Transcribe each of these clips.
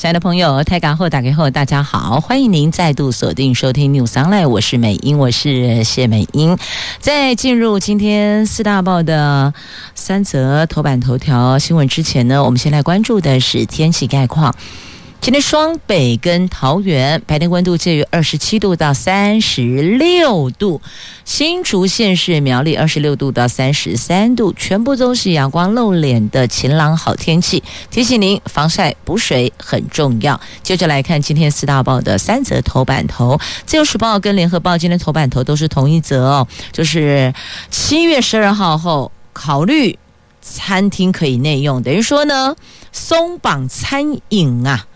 亲爱的朋友，台港后打开后，大家好，欢迎您再度锁定收听 News Online，我是美英，我是谢美英。在进入今天四大报的三则头版头条新闻之前呢，我们先来关注的是天气概况。今天双北跟桃园白天温度介于二十七度到三十六度，新竹县市苗栗二十六度到三十三度，全部都是阳光露脸的晴朗好天气。提醒您防晒补水很重要。接着来看今天四大报的三则头版头，自由时报跟联合报今天头版头都是同一则哦，就是七月十二号后考虑餐厅可以内用，等于说呢松绑餐饮啊。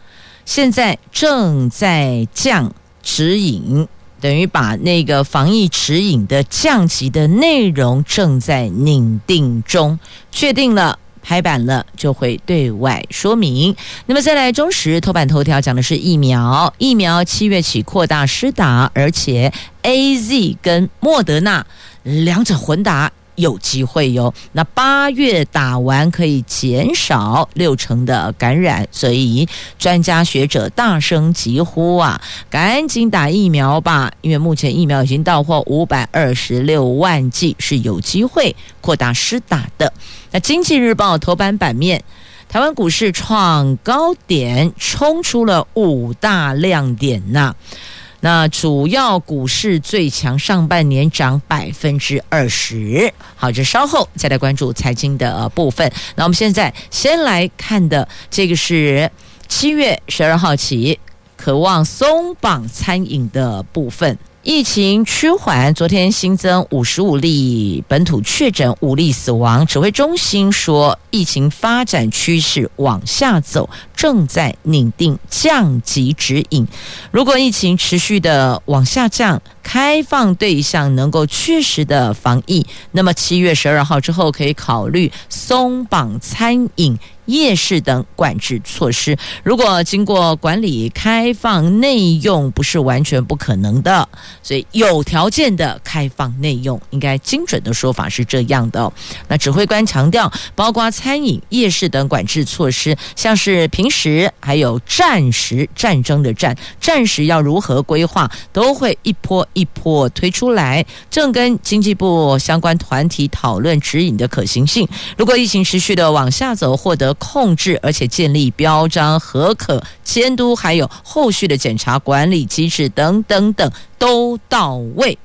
现在正在降指引，等于把那个防疫指引的降级的内容正在拟定中，确定了拍板了就会对外说明。那么再来，中时头版头条讲的是疫苗，疫苗七月起扩大施打，而且 AZ 跟莫德纳两者混打。有机会哟，那八月打完可以减少六成的感染，所以专家学者大声疾呼啊，赶紧打疫苗吧！因为目前疫苗已经到货五百二十六万剂，是有机会扩大施打的。那经济日报头版版面，台湾股市创高点，冲出了五大亮点呐、那主要股市最强，上半年涨百分之二十。好，这稍后再来关注财经的部分。那我们现在先来看的这个是七月十二号起，渴望松绑餐饮的部分。疫情趋缓，昨天新增五十五例本土确诊，五例死亡。指挥中心说，疫情发展趋势往下走，正在拟定降级指引。如果疫情持续的往下降，开放对象能够确实的防疫，那么七月十二号之后可以考虑松绑餐饮。夜市等管制措施，如果经过管理开放内用，不是完全不可能的。所以有条件的开放内用，应该精准的说法是这样的。那指挥官强调，包括餐饮、夜市等管制措施，像是平时还有战时战争的战战时要如何规划，都会一波一波推出来。正跟经济部相关团体讨论指引的可行性。如果疫情持续的往下走，获得控制，而且建立标章、核可监督，还有后续的检查管理机制等等等都到位，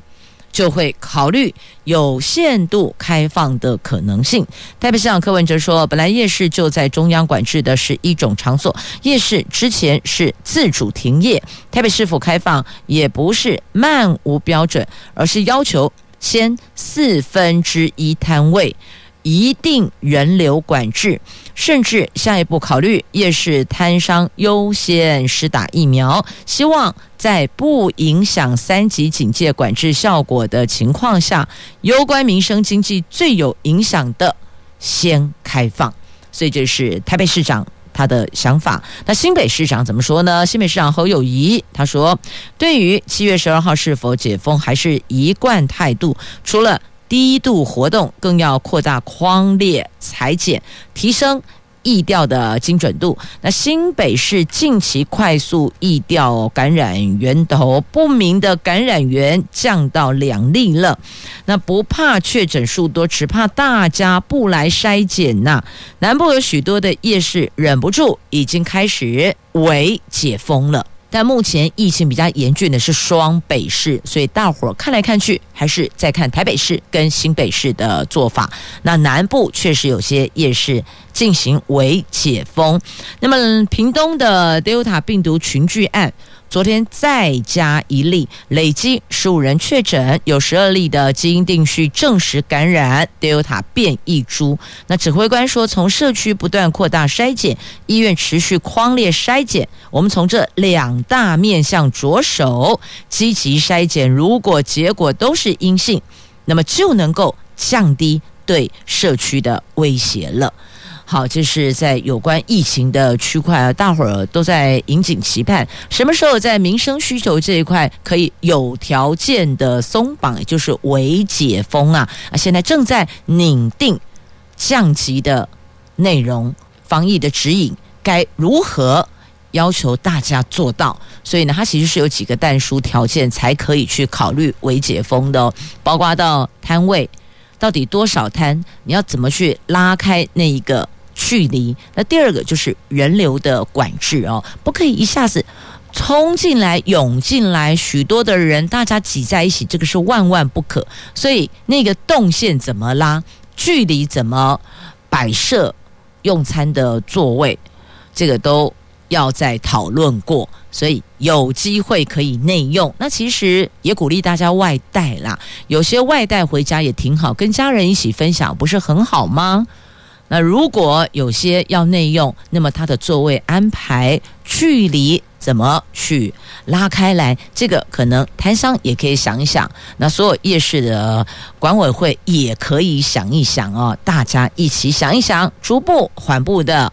就会考虑有限度开放的可能性。台北市长柯文哲说，本来夜市就在中央管制的十一种场所，夜市之前是自主停业，台北市府开放也不是漫无标准，而是要求先四分之一摊位。一定人流管制，甚至下一步考虑夜市摊商优先施打疫苗，希望在不影响三级警戒管制效果的情况下，攸关民生经济最有影响的先开放。所以这是台北市长他的想法。那新北市长怎么说呢？新北市长侯友谊他说，对于七月十二号是否解封，还是一贯态度，除了。低度活动更要扩大框列裁剪，提升疫调的精准度。那新北市近期快速疫调感染源头不明的感染源降到两例了。那不怕确诊数多，只怕大家不来筛检呐。南部有许多的夜市忍不住已经开始为解封了。但目前疫情比较严峻的是双北市，所以大伙儿看来看去还是在看台北市跟新北市的做法。那南部确实有些夜市进行为解封。那么屏东的 Delta 病毒群聚案。昨天再加一例，累计十五人确诊，有十二例的基因定序证实感染 Delta 变异株。那指挥官说，从社区不断扩大筛检，医院持续框列筛检，我们从这两大面向着手，积极筛检。如果结果都是阴性，那么就能够降低对社区的威胁了。好，这是在有关疫情的区块啊，大伙儿都在引颈期盼，什么时候在民生需求这一块可以有条件的松绑，也就是微解封啊啊！现在正在拟定降级的内容，防疫的指引该如何要求大家做到？所以呢，它其实是有几个但书条件才可以去考虑微解封的哦，包括到摊位到底多少摊，你要怎么去拉开那一个。距离，那第二个就是人流的管制哦，不可以一下子冲进来、涌进来，许多的人大家挤在一起，这个是万万不可。所以那个动线怎么拉，距离怎么摆设用餐的座位，这个都要再讨论过。所以有机会可以内用，那其实也鼓励大家外带啦。有些外带回家也挺好，跟家人一起分享，不是很好吗？那如果有些要内用，那么它的座位安排距离怎么去拉开来？这个可能摊商也可以想一想，那所有夜市的管委会也可以想一想哦，大家一起想一想，逐步缓步的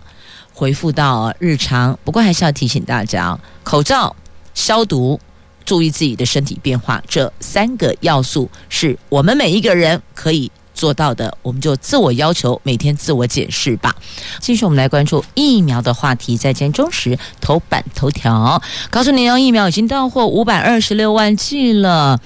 恢复到日常。不过还是要提醒大家，口罩、消毒、注意自己的身体变化，这三个要素是我们每一个人可以。做到的，我们就自我要求，每天自我检视吧。继续，我们来关注疫苗的话题，在今中时头版头条，告诉你哦，疫苗已经到货五百二十六万剂了。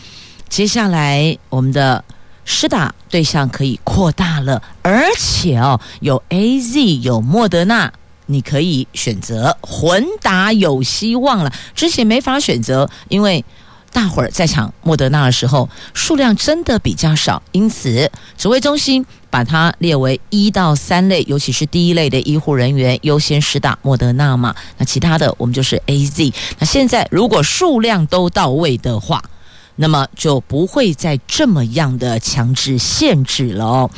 接下来，我们的施打对象可以扩大了，而且哦，有 AZ，有莫德纳，你可以选择混打，有希望了。之前没法选择，因为。大伙儿在抢莫德纳的时候，数量真的比较少，因此指挥中心把它列为一到三类，尤其是第一类的医护人员优先施打莫德纳嘛。那其他的我们就是 AZ。那现在如果数量都到位的话，那么就不会再这么样的强制限制了哦。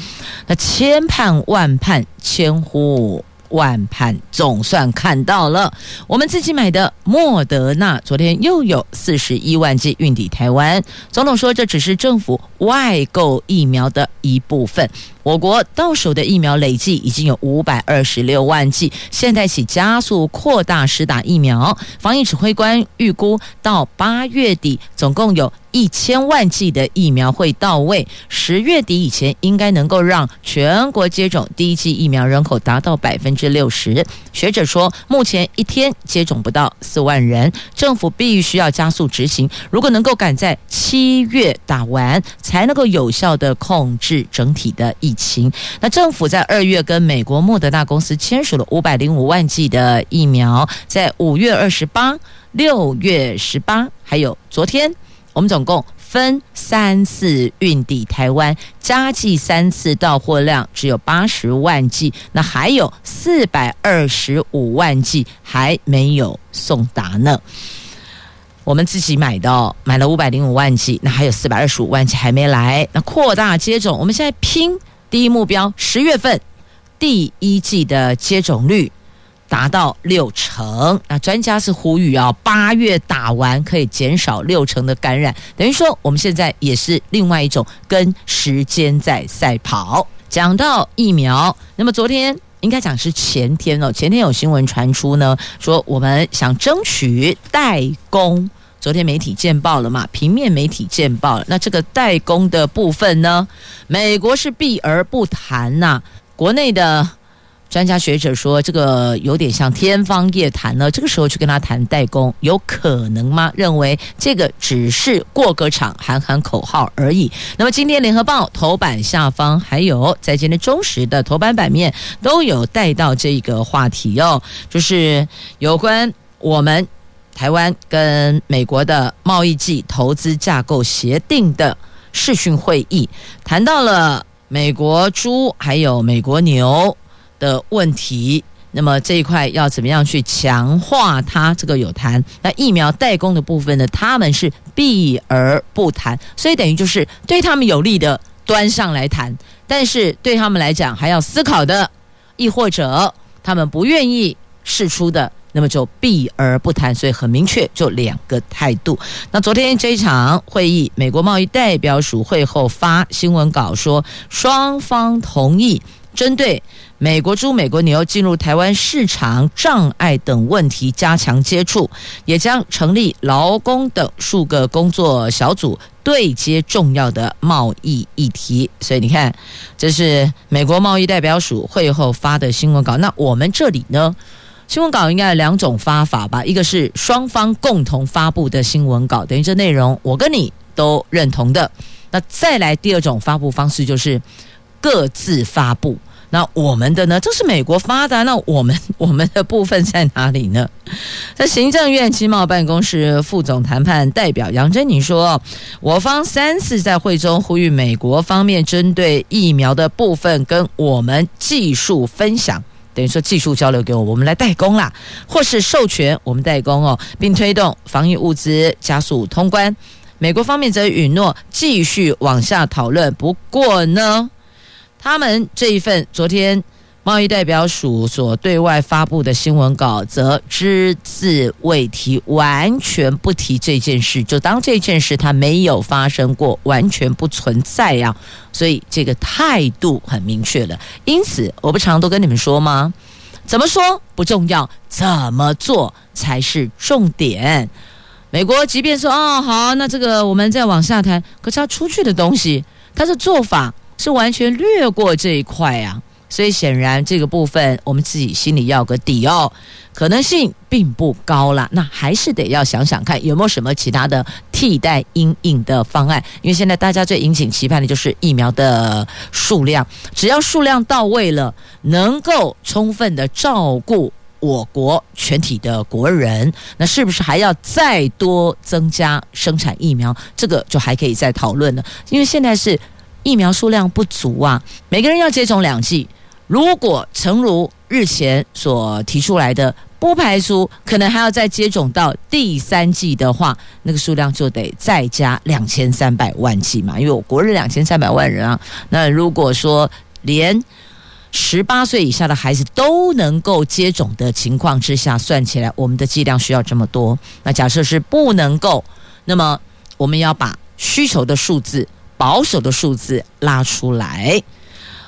那千盼万盼，千呼。晚盘总算看到了，我们自己买的莫德纳，昨天又有四十一万剂运抵台湾。总统说，这只是政府外购疫苗的一部分。我国到手的疫苗累计已经有五百二十六万剂，现在起加速扩大施打疫苗。防疫指挥官预估，到八月底，总共有一千万剂的疫苗会到位，十月底以前应该能够让全国接种第一剂疫苗人口达到百分之六十。学者说，目前一天接种不到四万人，政府必须要加速执行。如果能够赶在七月打完，才能够有效的控制整体的疫。疫情，那政府在二月跟美国莫德纳公司签署了五百零五万剂的疫苗，在五月二十八、六月十八，还有昨天，我们总共分三次运抵台湾，加计三次到货量只有八十万剂，那还有四百二十五万剂还没有送达呢。我们自己买的，买了五百零五万剂，那还有四百二十五万剂还没来，那扩大接种，我们现在拼。第一目标，十月份第一季的接种率达到六成。那专家是呼吁啊，八月打完可以减少六成的感染。等于说，我们现在也是另外一种跟时间在赛跑。讲到疫苗，那么昨天应该讲是前天哦，前天有新闻传出呢，说我们想争取代工。昨天媒体见报了嘛？平面媒体见报了。那这个代工的部分呢？美国是避而不谈呐、国内的专家学者说，这个有点像天方夜谭了。这个时候去跟他谈代工，有可能吗？认为这个只是过个场，喊喊口号而已。那么今天联合报头版下方，还有在今天中时的头版版面都有带到这个话题哦，就是有关我们。台湾跟美国的贸易暨投资架构协定的视讯会议，谈到了美国猪还有美国牛的问题。那么这一块要怎么样去强化它？这个有谈。那疫苗代工的部分呢？他们是避而不谈，所以等于就是对他们有利的端上来谈，但是对他们来讲还要思考的，亦或者他们不愿意释出的。那么就避而不谈。所以很明确，就两个态度。那昨天这一场会议，美国贸易代表署会后发新闻稿说，双方同意针对美国猪、美国牛进入台湾市场障碍等问题加强接触，也将成立劳工等数个工作小组。对接重要的贸易议题，所以你看，这是美国贸易代表署会后发的新闻稿。那我们这里呢，新闻稿应该有两种发法吧？一个是双方共同发布的新闻稿，等于这内容我跟你都认同的。那再来第二种发布方式就是各自发布。那我们的呢？这是美国发的。那我们 我们的部分在哪里呢？在行政院经贸办公室副总谈判代表杨珍妮说，我方三次在会中呼吁美国方面针对疫苗的部分跟我们技术分享，等于说技术交流给我，我们来代工啦，或是授权我们代工哦，并推动防疫物资加速通关。美国方面则允诺继续往下讨论。不过呢，他们这一份昨天贸易代表署所对外发布的新闻稿，则只字未提，完全不提这件事，就当这件事它没有发生过，完全不存在呀。所以这个态度很明确了。因此，我不常都跟你们说吗？怎么说不重要，怎么做才是重点。美国即便说哦好，那这个我们再往下谈，可是他出去的东西，他的做法。是完全略过这一块啊，所以显然这个部分我们自己心里要个底哦，可能性并不高啦。那还是得要想想看有没有什么其他的替代阴影的方案，因为现在大家最引颈期盼的就是疫苗的数量，只要数量到位了，能够充分的照顾我国全体的国人，那是不是还要再多增加生产疫苗？这个就还可以再讨论了，因为现在是。疫苗数量不足啊，每个人要接种两剂。如果诚如日前所提出来的，不排除可能还要再接种到第三剂的话，那个数量就得再加两千三百万剂嘛。因为我国人两千三百万人啊，那如果说连十八岁以下的孩子都能够接种的情况之下，算起来我们的剂量需要这么多。那假设是不能够，那么我们要把需求的数字。保守的数字拉出来，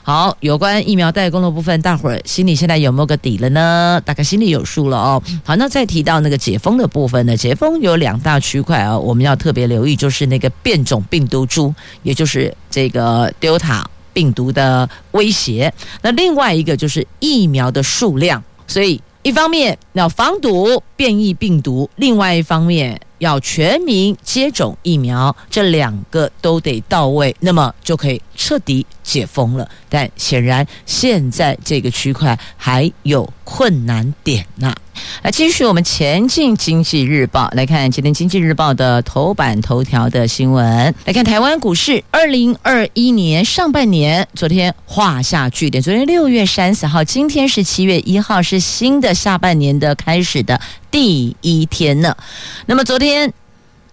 好，有关疫苗代工的部分，大伙儿心里现在有没有个底了呢？大概心里有数了哦。好，那再提到那个解封的部分呢？解封有两大区块啊，我们要特别留意，就是那个变种病毒株，也就是这个 Delta 病毒的威胁。那另外一个就是疫苗的数量，所以一方面要防堵变异病毒，另外一方面。要全民接种疫苗，这两个都得到位，那么就可以彻底解封了。但显然现在这个区块还有困难点呐、来继续我们前进经济日报来看今天经济日报的头版头条的新闻。来看台湾股市，二零二一年上半年昨天画下句点。昨天六月三十号，今天是七月一号，是新的下半年的开始的第一天呢。那么昨天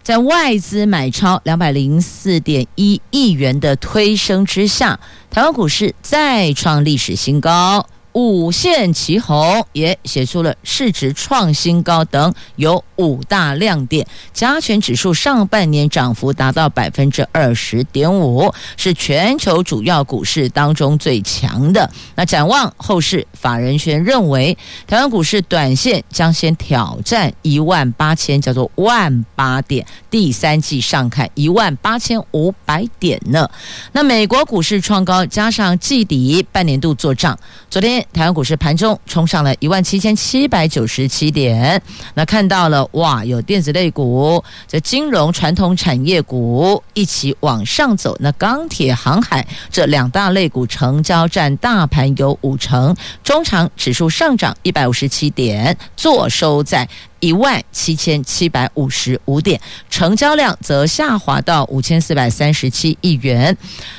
在外资买超两百零四点一亿元的推升之下，台湾股市再创历史新高。五线齐红，也写出了市值创新高等有五大亮点。加权指数上半年涨幅达到百分之二十点五，是全球主要股市当中最强的。那展望后市，法人圈认为台湾股市短线将先挑战一万八千，叫做万八点。第三季上看一万八千五百点呢。那美国股市创高，加上季底半年度做账，昨天。台湾股市盘中冲上了一万七千七百九十七点，那看到了哇，有电子类股、这金融传统产业股一起往上走。那钢铁、航海这两大类股成交占大盘有五成，中长指数上涨一百五十七点，坐收在。一万七千七百五十五点，成交量则下滑到五千四百三十七亿元。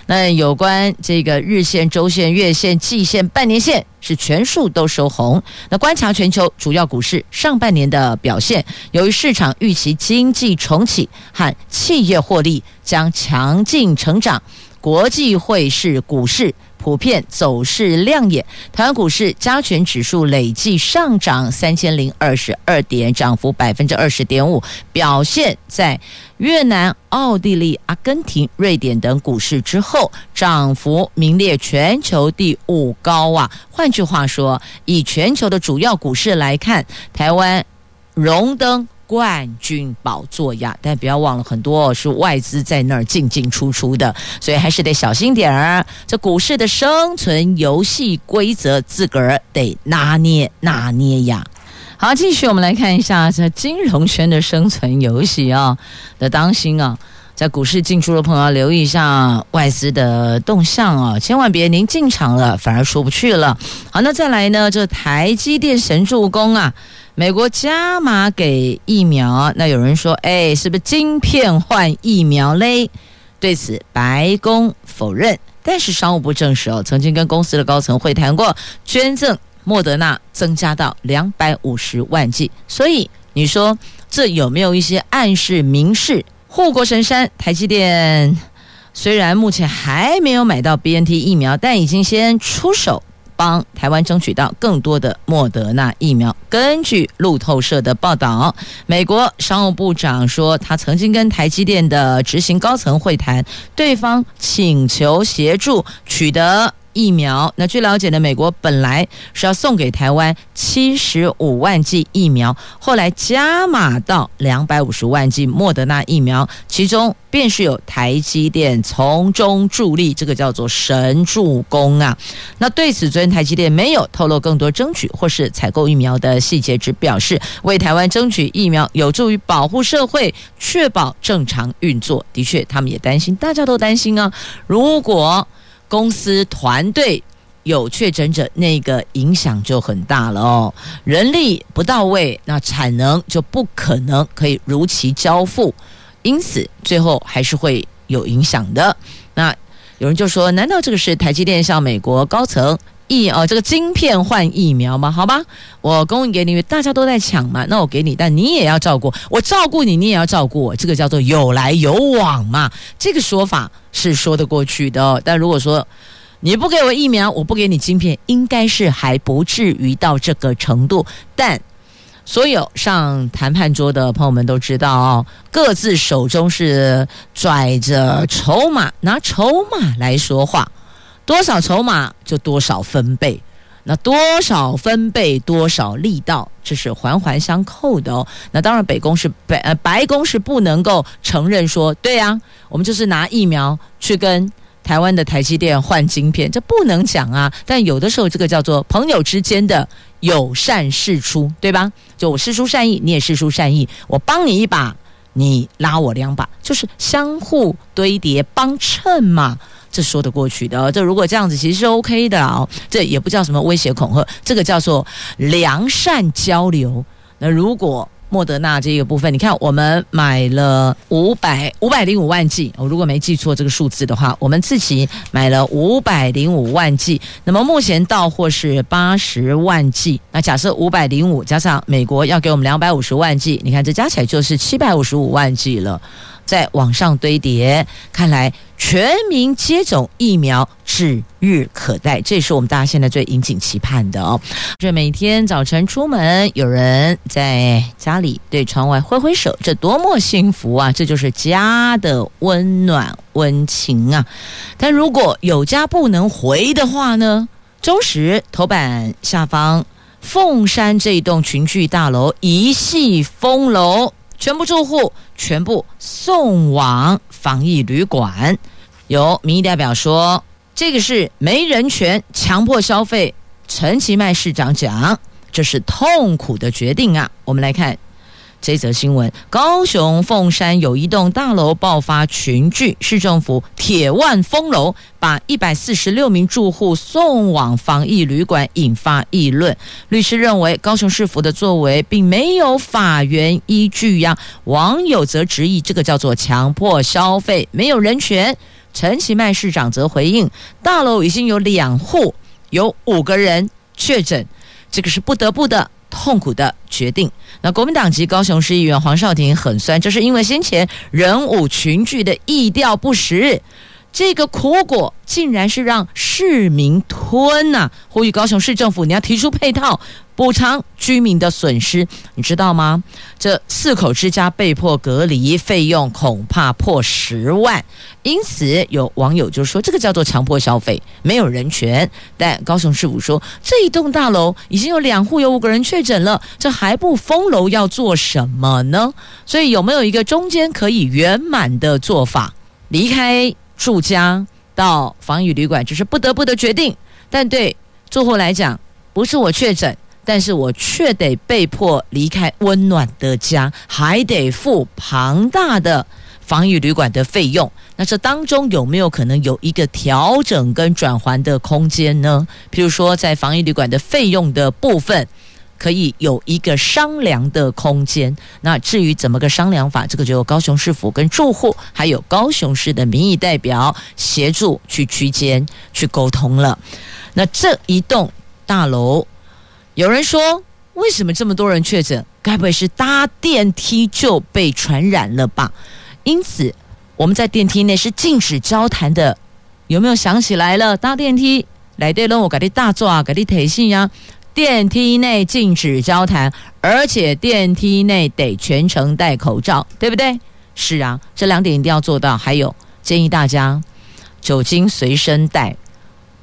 那有关这个日线、周线、月线、季线、半年线是全数都收红。那观察全球主要股市上半年的表现，由于市场预期经济重启和企业获利将强劲成长，国际汇市股市。普遍走势亮眼。台湾股市加权指数累计上涨三千零二十二点，涨幅百分之二十点五，表现在越南、奥地利、阿根廷、瑞典等股市之后，涨幅名列全球第五高啊。换句话说，以全球的主要股市来看，台湾荣登。冠军宝座呀，但不要忘了，很多是外资在那儿进进出出的，所以还是得小心点儿。这股市的生存游戏规则，自个儿得拿捏拿捏呀。好，继续我们来看一下这金融圈的生存游戏啊，得当心啊，在股市进出的朋友留意一下外资的动向啊，千万别您进场了反而出不去了。好，那再来呢，这台积电神助攻啊。美国加码给疫苗，那有人说，哎，是不是晶片换疫苗嘞？对此，白宫否认，但是商务部证实哦，曾经跟公司的高层会谈过，捐赠莫德纳增加到两百五十万剂。所以你说这有没有一些暗示明示？护国神山台积电虽然目前还没有买到 BNT 疫苗，但已经先出手。帮台湾争取到更多的莫德纳疫苗。根据路透社的报道，美国商务部长说，他曾经跟台积电的执行高层会谈，对方请求协助取得。疫苗，那据了解呢，美国本来是要送给台湾七十五万剂疫苗，后来加码到两百五十万剂莫德纳疫苗，其中便是有台积电从中助力，这个叫做神助攻啊。那对此，昨天台积电没有透露更多争取或是采购疫苗的细节，只表示为台湾争取疫苗有助于保护社会，确保正常运作。的确，他们也担心，大家都担心啊，如果。公司团队有确诊者，那个影响就很大了哦。人力不到位，那产能就不可能可以如期交付，因此最后还是会有影响的。那有人就说：难道这个是台积电向美国高层疫哦这个晶片换疫苗吗？好吧，我供应给你，大家都在抢嘛，那我给你，但你也要照顾我，照顾你，你也要照顾我，这个叫做有来有往嘛。这个说法。是说得过去的，但如果说你不给我疫苗，我不给你晶片，应该是还不至于到这个程度。但所有上谈判桌的朋友们都知道哦，各自手中是拽着筹码，拿筹码来说话，多少筹码就多少分贝，那多少分贝多少力道，这是环环相扣的哦。那当然，北宫是白呃白宫是不能够承认说，对呀。我们就是拿疫苗去跟台湾的台积电换晶片，这不能讲啊。但有的时候，这个叫做朋友之间的友善释出，对吧？就我释出善意，你也释出善意，我帮你一把，你拉我两把，就是相互堆叠帮衬嘛。这说得过去的。这如果这样子，其实是 OK 的哦。这也不叫什么威胁恐吓，这个叫做良善交流。那如果莫德纳这个部分，你看，我们买了五百五百零五万剂，我如果没记错这个数字的话，我们自己买了五百零五万剂。那么目前到货是八十万剂。那假设五百零五加上美国要给我们两百五十万剂，你看这加起来就是七百五十五万剂了。在网上堆叠，看来全民接种疫苗指日可待，这也是我们大家现在最引颈期盼的哦。这每天早晨出门，有人在家里对窗外挥挥手，这多么幸福啊！这就是家的温暖温情啊。但如果有家不能回的话呢？周时头版下方，凤山这一栋群聚大楼一系封楼。全部住户全部送往防疫旅馆。有民意代表说，这个是没人权、强迫消费。陈其迈市长讲，这是痛苦的决定啊。我们来看。这则新闻：高雄凤山有一栋大楼爆发群聚，市政府铁腕封楼，把一百四十六名住户送往防疫旅馆，引发议论。律师认为，高雄市府的作为并没有法源依据呀。网友则质疑，这个叫做强迫消费，没有人权。陈其迈市长则回应，大楼已经有两户有五个人确诊，这个是不得不的。痛苦的决定。那国民党籍高雄市议员黄少廷很酸，就是因为先前人五群聚的意调不实，这个苦果竟然是让市民吞呐、呼吁高雄市政府，你要提出配套补偿居民的损失，你知道吗？这四口之家被迫隔离，费用恐怕破十万。因此，有网友就说，这个叫做强迫消费，没有人权。但高雄市府说，这一栋大楼已经有两户有五个人确诊了，这还不封楼要做什么呢？所以，有没有一个中间可以圆满的做法？离开。住家到防疫旅馆，这是不得不的决定。但对住户来讲，不是我确诊，但是我却得被迫离开温暖的家，还得付庞大的防疫旅馆的费用。那这当中有没有可能有一个调整跟转圜的空间呢？譬如说，在防疫旅馆的费用的部分。可以有一个商量的空间。那至于怎么个商量法，这个就由高雄市府跟住户，还有高雄市的民意代表协助去区间去沟通了。那这一栋大楼，有人说，为什么这么多人确诊？该不会是搭电梯就被传染了吧？因此，我们在电梯内是禁止交谈的。有没有想起来了？搭电梯来对了，我给你大作啊，给你提醒呀。电梯内禁止交谈，而且电梯内得全程戴口罩，对不对？是啊，这两点一定要做到。还有，建议大家酒精随身带，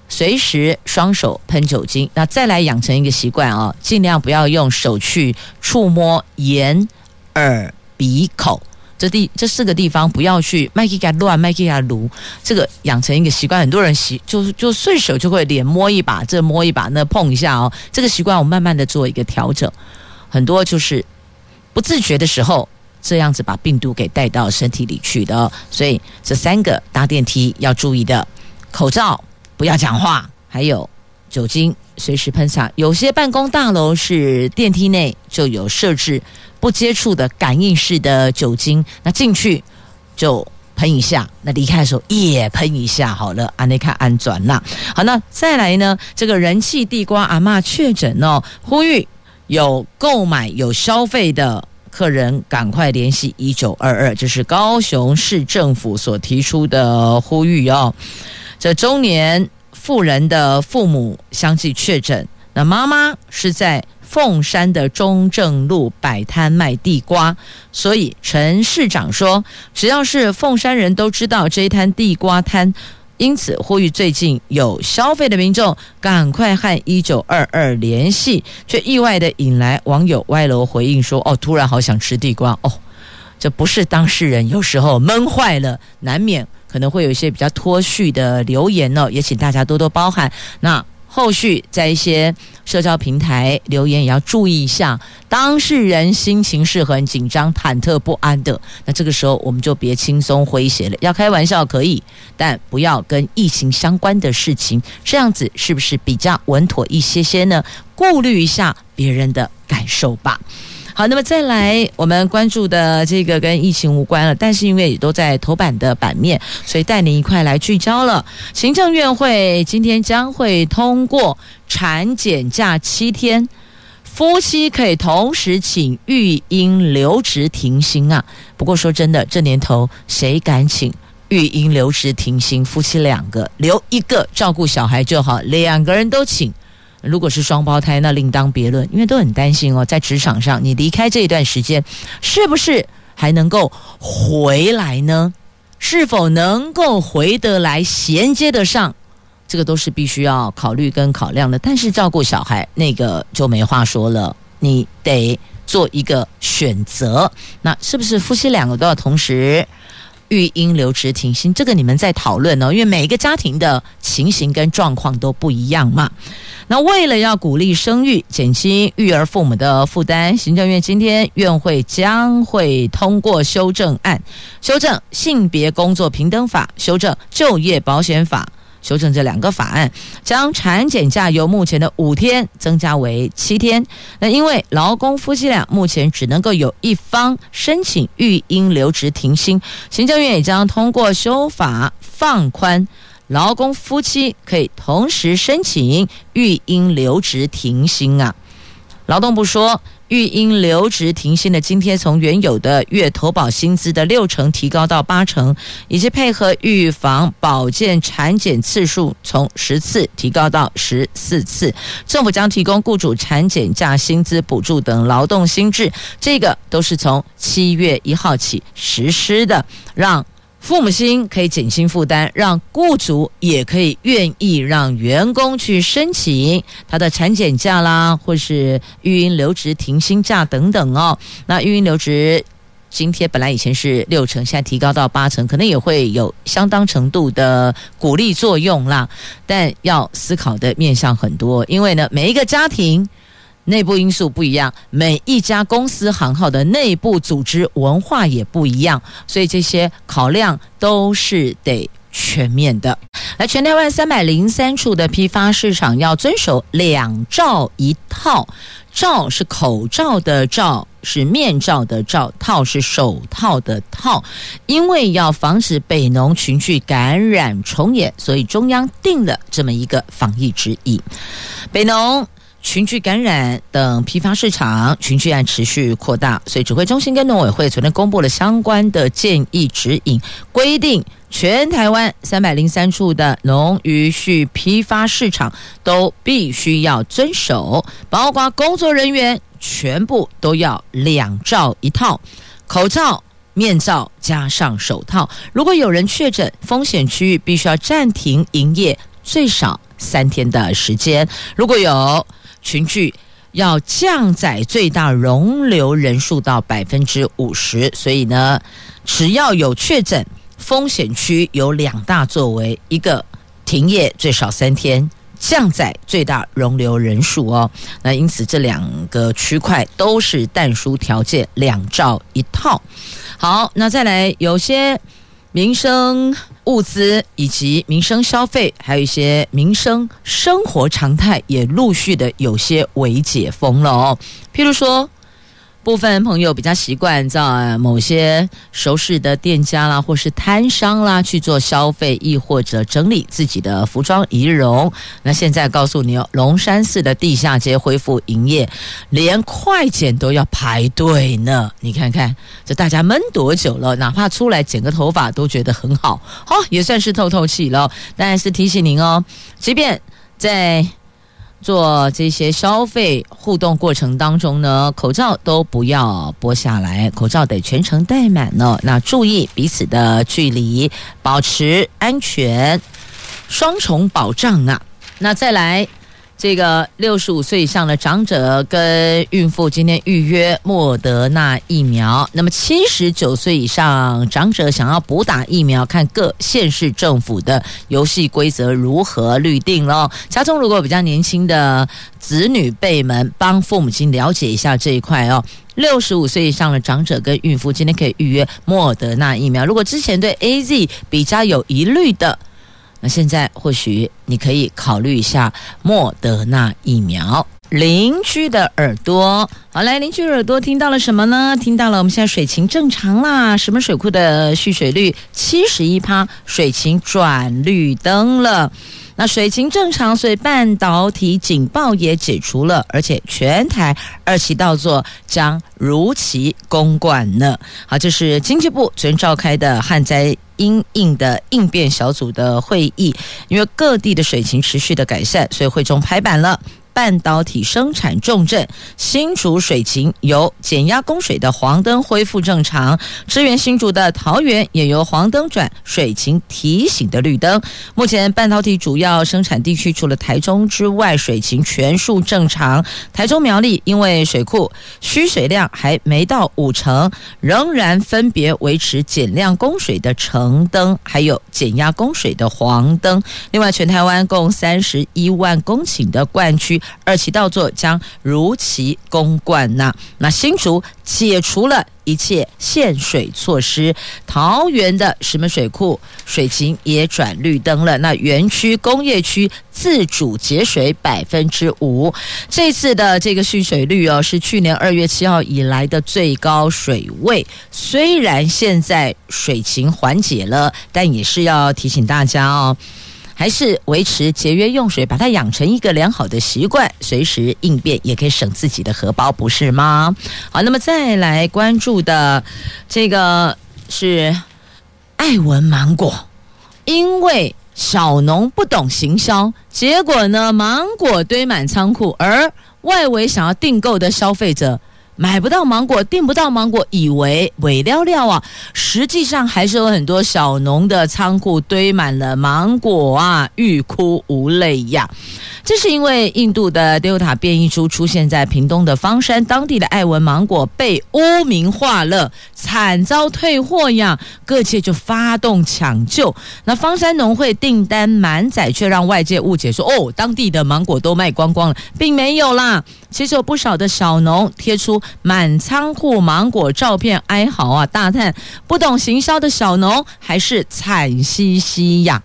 随时双手喷酒精。那再来养成一个习惯啊，尽量不要用手去触摸眼、耳、鼻、口。这地这四个地方不要去麦克乱麦克撸，这个养成一个习惯，很多人习就就顺手就会脸摸一把，这摸一把，那碰一下哦，这个习惯我慢慢的做一个调整，很多就是不自觉的时候这样子把病毒给带到身体里去的，所以这三个搭电梯要注意的，口罩不要讲话，还有酒精随时喷洒，有些办公大楼是电梯内就有设置。不接触的感应式的酒精，那进去就喷一下，那离开的时候也喷一下，好了，安内卡安转啦。好，那再来呢？这个人气地瓜阿嬷确诊哦，呼吁有购买有消费的客人赶快联系一九二二，这是高雄市政府所提出的呼吁哦。这中年妇人的父母相继确诊，那妈妈是在。凤山的中正路摆摊卖地瓜，所以陈市长说，只要是凤山人都知道这一摊地瓜摊，因此呼吁最近有消费的民众赶快和一九二二联系，却意外的引来网友歪楼回应说：“哦，突然好想吃地瓜哦。”这不是当事人有时候闷坏了，难免可能会有一些比较脱序的留言哦，也请大家多多包涵。那。后续在一些社交平台留言也要注意一下，当事人心情是很紧张、忐忑不安的。那这个时候我们就别轻松诙谐了，要开玩笑可以，但不要跟疫情相关的事情，这样子是不是比较稳妥一些些呢？顾虑一下别人的感受吧。好，那么再来，我们关注的这个跟疫情无关了，但是因为也都在头版的版面，所以带您一块来聚焦了。行政院会今天将会通过产检假七天，夫妻可以同时请育婴留职停薪啊。不过说真的，这年头谁敢请育婴留职停薪？夫妻两个留一个照顾小孩就好，两个人都请。如果是双胞胎，那另当别论，因为都很担心哦，在职场上你离开这一段时间，是不是还能够回来呢？是否能够回得来，衔接得上？这个都是必须要考虑跟考量的。但是照顾小孩那个就没话说了，你得做一个选择。那是不是夫妻两个都要同时？育婴留职停薪，这个你们在讨论哦，因为每一个家庭的情形跟状况都不一样嘛。那为了要鼓励生育，减轻育儿父母的负担，行政院今天院会将会通过修正案，修正性别工作平等法，修正就业保险法。修正这两个法案，将产检假由目前的五天增加为七天。那因为劳工夫妻俩目前只能够有一方申请育婴留职停薪，行政院也将通过修法放宽劳工夫妻可以同时申请育婴留职停薪啊。劳动部说，育婴留职停薪的津贴从原有的月投保薪资的六成提高到八成，以及配合预防保健产检次数从十次提高到十四次。政府将提供雇主产检假薪资补助等劳动新制，这个都是从七月一号起实施的，让。父母亲可以减轻负担，让雇主也可以愿意让员工去申请他的产检假啦，或是育婴留职停薪假等等哦。那育婴留职津贴本来以前是六成，现在提高到八成，可能也会有相当程度的鼓励作用啦。但要思考的面向很多，因为呢，每一个家庭。内部因素不一样，每一家公司行号的内部组织文化也不一样，所以这些考量都是得全面的。来，全台湾三百零三处的批发市场要遵守两罩一套，罩是口罩的罩，是面罩的罩，套是手套的套，因为要防止北农群聚感染重演，所以中央定了这么一个防疫指引，北农。群聚感染等批发市场群聚案持续扩大，所以指挥中心跟农委会昨天公布了相关的建议指引，规定全台湾三百零三处的农渔畜批发市场都必须要遵守，包括工作人员全部都要两罩一套，口罩、面罩加上手套。如果有人确诊，风险区域必须要暂停营业最少三天的时间。如果有群聚要降载最大容留人数到百分之五十，所以呢，只要有确诊，风险区有两大作为：一个停业最少三天，降载最大容留人数哦。那因此这两个区块都是但书条件，两罩一套。好，那再来有些。民生物资以及民生消费，还有一些民生生活常态，也陆续的有些微解封了哦。譬如说。部分朋友比较习惯在某些熟识的店家啦，或是摊商啦去做消费，亦或者整理自己的服装仪容。那现在告诉你哦，龙山寺的地下街恢复营业，连快剪都要排队呢。你看看，这大家闷多久了？哪怕出来剪个头发都觉得很好，好也算是透透气了。但是提醒您哦，即便在。做这些消费互动过程当中呢，口罩都不要剥下来，口罩得全程戴满呢。那注意彼此的距离，保持安全，双重保障啊。那再来。这个六十五岁以上的长者跟孕妇今天预约莫德纳疫苗。那么七十九岁以上长者想要补打疫苗，看各县市政府的游戏规则如何律定喽。家中如果比较年轻的子女辈们，帮父母亲了解一下这一块哦。六十五岁以上的长者跟孕妇今天可以预约莫德纳疫苗。如果之前对 AZ 比较有疑虑的。那现在或许你可以考虑一下莫德纳疫苗。邻居的耳朵，好来，邻居耳朵听到了什么呢？听到了，我们现在水情正常啦，石门水库的蓄水率七十一趴，水情转绿灯了。那水情正常，所以半导体警报也解除了，而且全台二期稻作将如期供灌呢。好，这是经济部昨天召开的旱灾因应的应变小组的会议，因为各地的水情持续的改善，所以会中拍板了。半导体生产重镇新竹水情由减压供水的黄灯恢复正常，支援新竹的桃园也由黄灯转水情提醒的绿灯。目前半导体主要生产地区除了台中之外，水情全数正常。台中苗栗因为水库需水量还没到五成，仍然分别维持减量供水的橙灯，还有减压供水的黄灯。另外，全台湾共三十一万公顷的灌区。二期稻作将如期公灌呐。那新竹解除了一切限水措施，桃园的石门水库水情也转绿灯了。那园区工业区自主节水百分之五，这次的这个蓄水率哦，是去年二月七号以来的最高水位。虽然现在水情缓解了，但也是要提醒大家哦。还是维持节约用水，把它养成一个良好的习惯，随时应变，也可以省自己的荷包，不是吗？好，那么再来关注的这个是爱文芒果，因为小农不懂行销，结果呢，芒果堆满仓库，而外围想要订购的消费者。买不到芒果，订不到芒果，以为伪料料啊，实际上还是有很多小农的仓库堆满了芒果啊，欲哭无泪呀。这是因为印度的 Delta 变异株出现在屏东的方山，当地的爱文芒果被污名化了，惨遭退货呀，各界就发动抢救。那方山农会订单满载，却让外界误解说哦，当地的芒果都卖光光了，并没有啦。其实有不少的小农贴出满仓库芒果照片，哀嚎啊，大叹不懂行销的小农还是惨兮兮呀。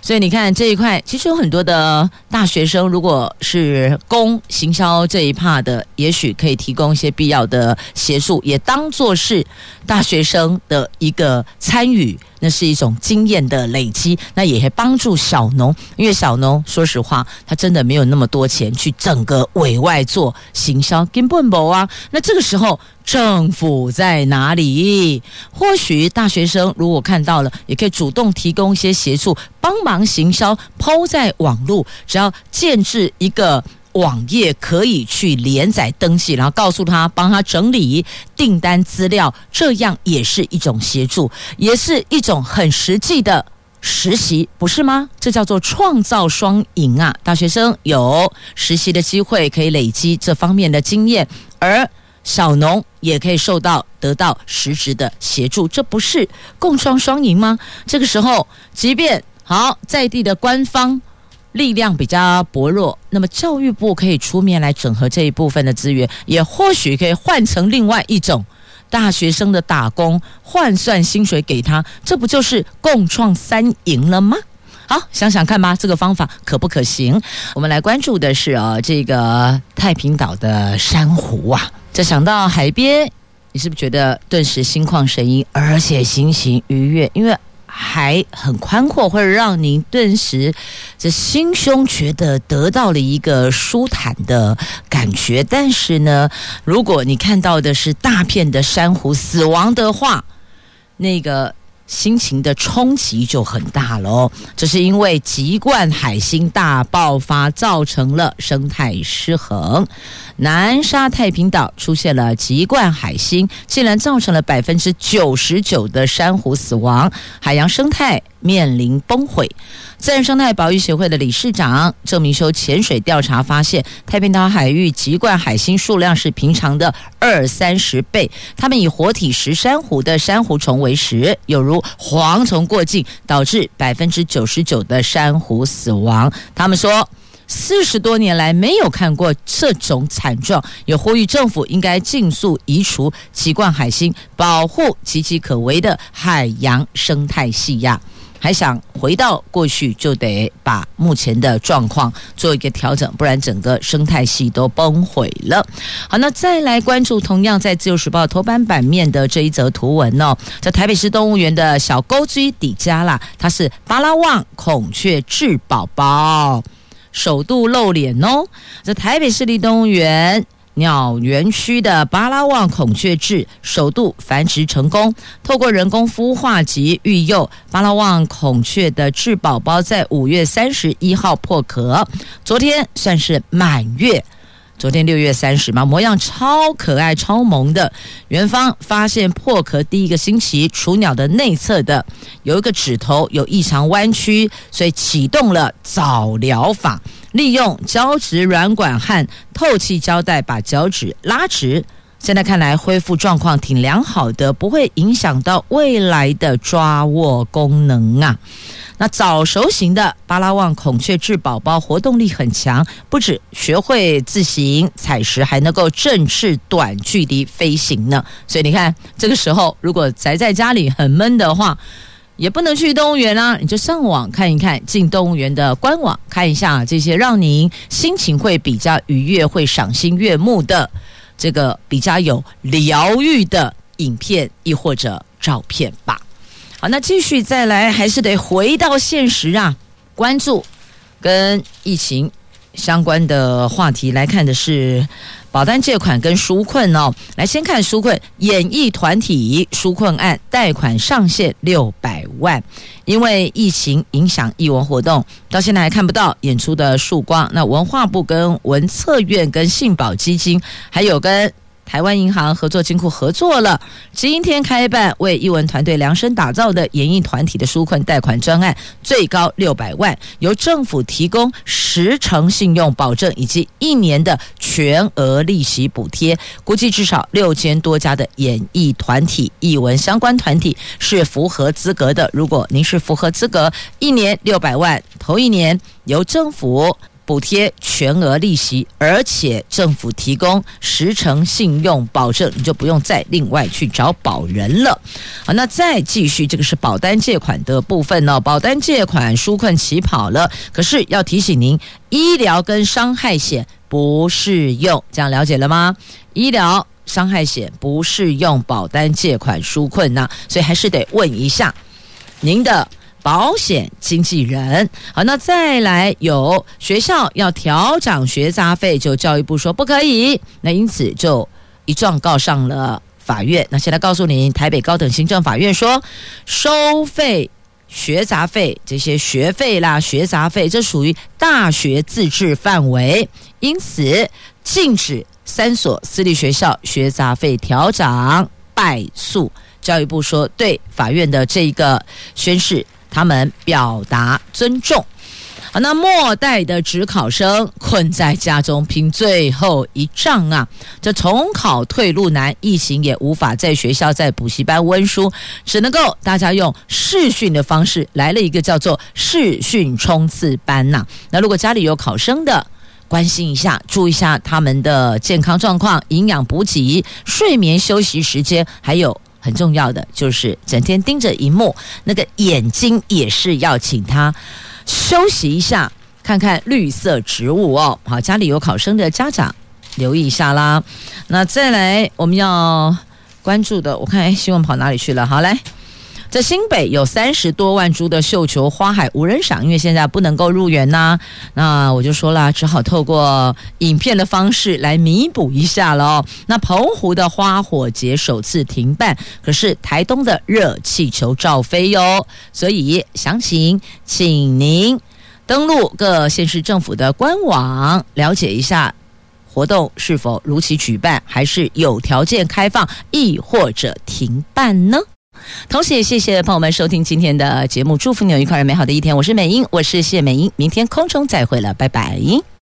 所以你看这一块，其实有很多的大学生，如果是攻行销这一 part 的，也许可以提供一些必要的协助，也当做是大学生的一个参与。那是一种经验的累积，那也会帮助小农，因为小农说实话，他真的没有那么多钱去整个委外做行销，根本没啊。那这个时候政府在哪里？或许大学生如果看到了，也可以主动提供一些协助，帮忙行销抛在网络，只要建置一个。网页可以去连载登记，然后告诉他帮他整理订单资料，这样也是一种协助，也是一种很实际的实习，不是吗？这叫做创造双赢啊！大学生有实习的机会，可以累积这方面的经验，而小农也可以受到得到实质的协助，这不是共创双赢吗？这个时候，即便好在地的官方。力量比较薄弱，那么教育部可以出面来整合这一部分的资源，也或许可以换成另外一种大学生的打工换算薪水给他，这不就是共创三赢了吗？好，想想看吧，这个方法可不可行？我们来关注的是啊，这个太平岛的珊瑚啊，这想到海边，你是不是觉得顿时心旷神怡，而且心情愉悦？因为还很宽阔，会让您顿时这心胸觉得得到了一个舒坦的感觉。但是呢，如果你看到的是大片的珊瑚死亡的话，那个。心情的冲击就很大了哦，这是因为籍贯海星大爆发造成了生态失衡，南沙太平岛出现了籍贯海星，竟然造成了百分之九十九的珊瑚死亡，海洋生态面临崩毁。自然生态保育协会的理事长郑明修潜水调查发现，太平岛海域籍贯海星数量是平常的二三十倍。他们以活体食珊瑚的珊瑚虫为食，有如蝗虫过境，导致百分之九十九的珊瑚死亡。他们说，四十多年来没有看过这种惨状，也呼吁政府应该尽速移除籍贯海星，保护岌岌可危的海洋生态系呀。还想回到过去，就得把目前的状况做一个调整，不然整个生态系都崩毁了。好，那再来关注同样在《自由时报》头版版面的这一则图文哦，在台北市动物园的小钩居底加啦，它是巴拉望孔雀雉宝宝首度露脸哦，在台北市立动物园。鸟园区的巴拉望孔雀雉首度繁殖成功，透过人工孵化及育幼，巴拉望孔雀的雉宝宝在五月三十一号破壳，昨天算是满月。昨天六月三十嘛，模样超可爱、超萌的。元芳发现破壳第一个星期，雏鸟的内侧的有一个指头有异常弯曲，所以启动了早疗法，利用胶质软管和透气胶带把脚趾拉直。现在看来恢复状况挺良好的，不会影响到未来的抓握功能啊。那早熟型的巴拉望孔雀雉宝宝活动力很强，不止学会自行采食，还能够振翅短距离飞行呢。所以你看，这个时候如果宅在家里很闷的话，也不能去动物园啊，你就上网看一看，进动物园的官网看一下这些让您心情会比较愉悦、会赏心悦目的这个比较有疗愈的影片，亦或者照片吧。好，那继续再来，还是得回到现实啊！关注跟疫情相关的话题来看的是。保单借款跟纾困哦，来先看纾困，演艺团体纾困案贷款上限六百万，因为疫情影响艺文活动，到现在还看不到演出的曙光。那文化部跟文策院跟信保基金，还有跟。台湾银行合作金库合作了，今天开办为艺文团队量身打造的演艺团体的纾困贷款专案，最高六百万，由政府提供十成信用保证以及一年的全额利息补贴，估计至少六千多家的演艺团体、艺文相关团体是符合资格的。如果您是符合资格，一年六百万，头一年由政府。补贴全额利息，而且政府提供十成信用保证，你就不用再另外去找保人了。好，那再继续，这个是保单借款的部分呢。保单借款纾困起跑了，可是要提醒您，医疗跟伤害险不适用，这样了解了吗？医疗伤害险不适用保单借款纾困呢，所以还是得问一下您的。保险经纪人，好，那再来有学校要调涨学杂费，就教育部说不可以，那因此就一状告上了法院。那现在告诉您，台北高等行政法院说，收费学杂费这些学费啦、学杂费，这属于大学自治范围，因此禁止三所私立学校学杂费调涨败诉。教育部说对法院的这一个宣示。他们表达尊重。好，那末代的职考生困在家中拼最后一仗啊！这重考退路难，疫情也无法在学校在补习班温书，只能够大家用视讯的方式来了一个叫做视讯冲刺班呐、那如果家里有考生的，关心一下，注意一下他们的健康状况、营养补给、睡眠休息时间，还有。很重要的就是整天盯着荧幕，那个眼睛也是要请他休息一下，看看绿色植物哦。好，家里有考生的家长留意一下啦。那再来我们要关注的，我看哎，新闻跑哪里去了？好，来。在新北有三十多万株的绣球花海无人赏，因为现在不能够入园呐、那我就说了，只好透过影片的方式来弥补一下喽。那澎湖的花火节首次停办，可是台东的热气球照飞哟。所以详情，请您登录各县市政府的官网，了解一下活动是否如期举办，还是有条件开放，亦或者停办呢？同时也谢谢朋友们收听今天的节目，祝福你有愉快而美好的一天。我是美英，我是谢美英，明天空中再会了，拜拜。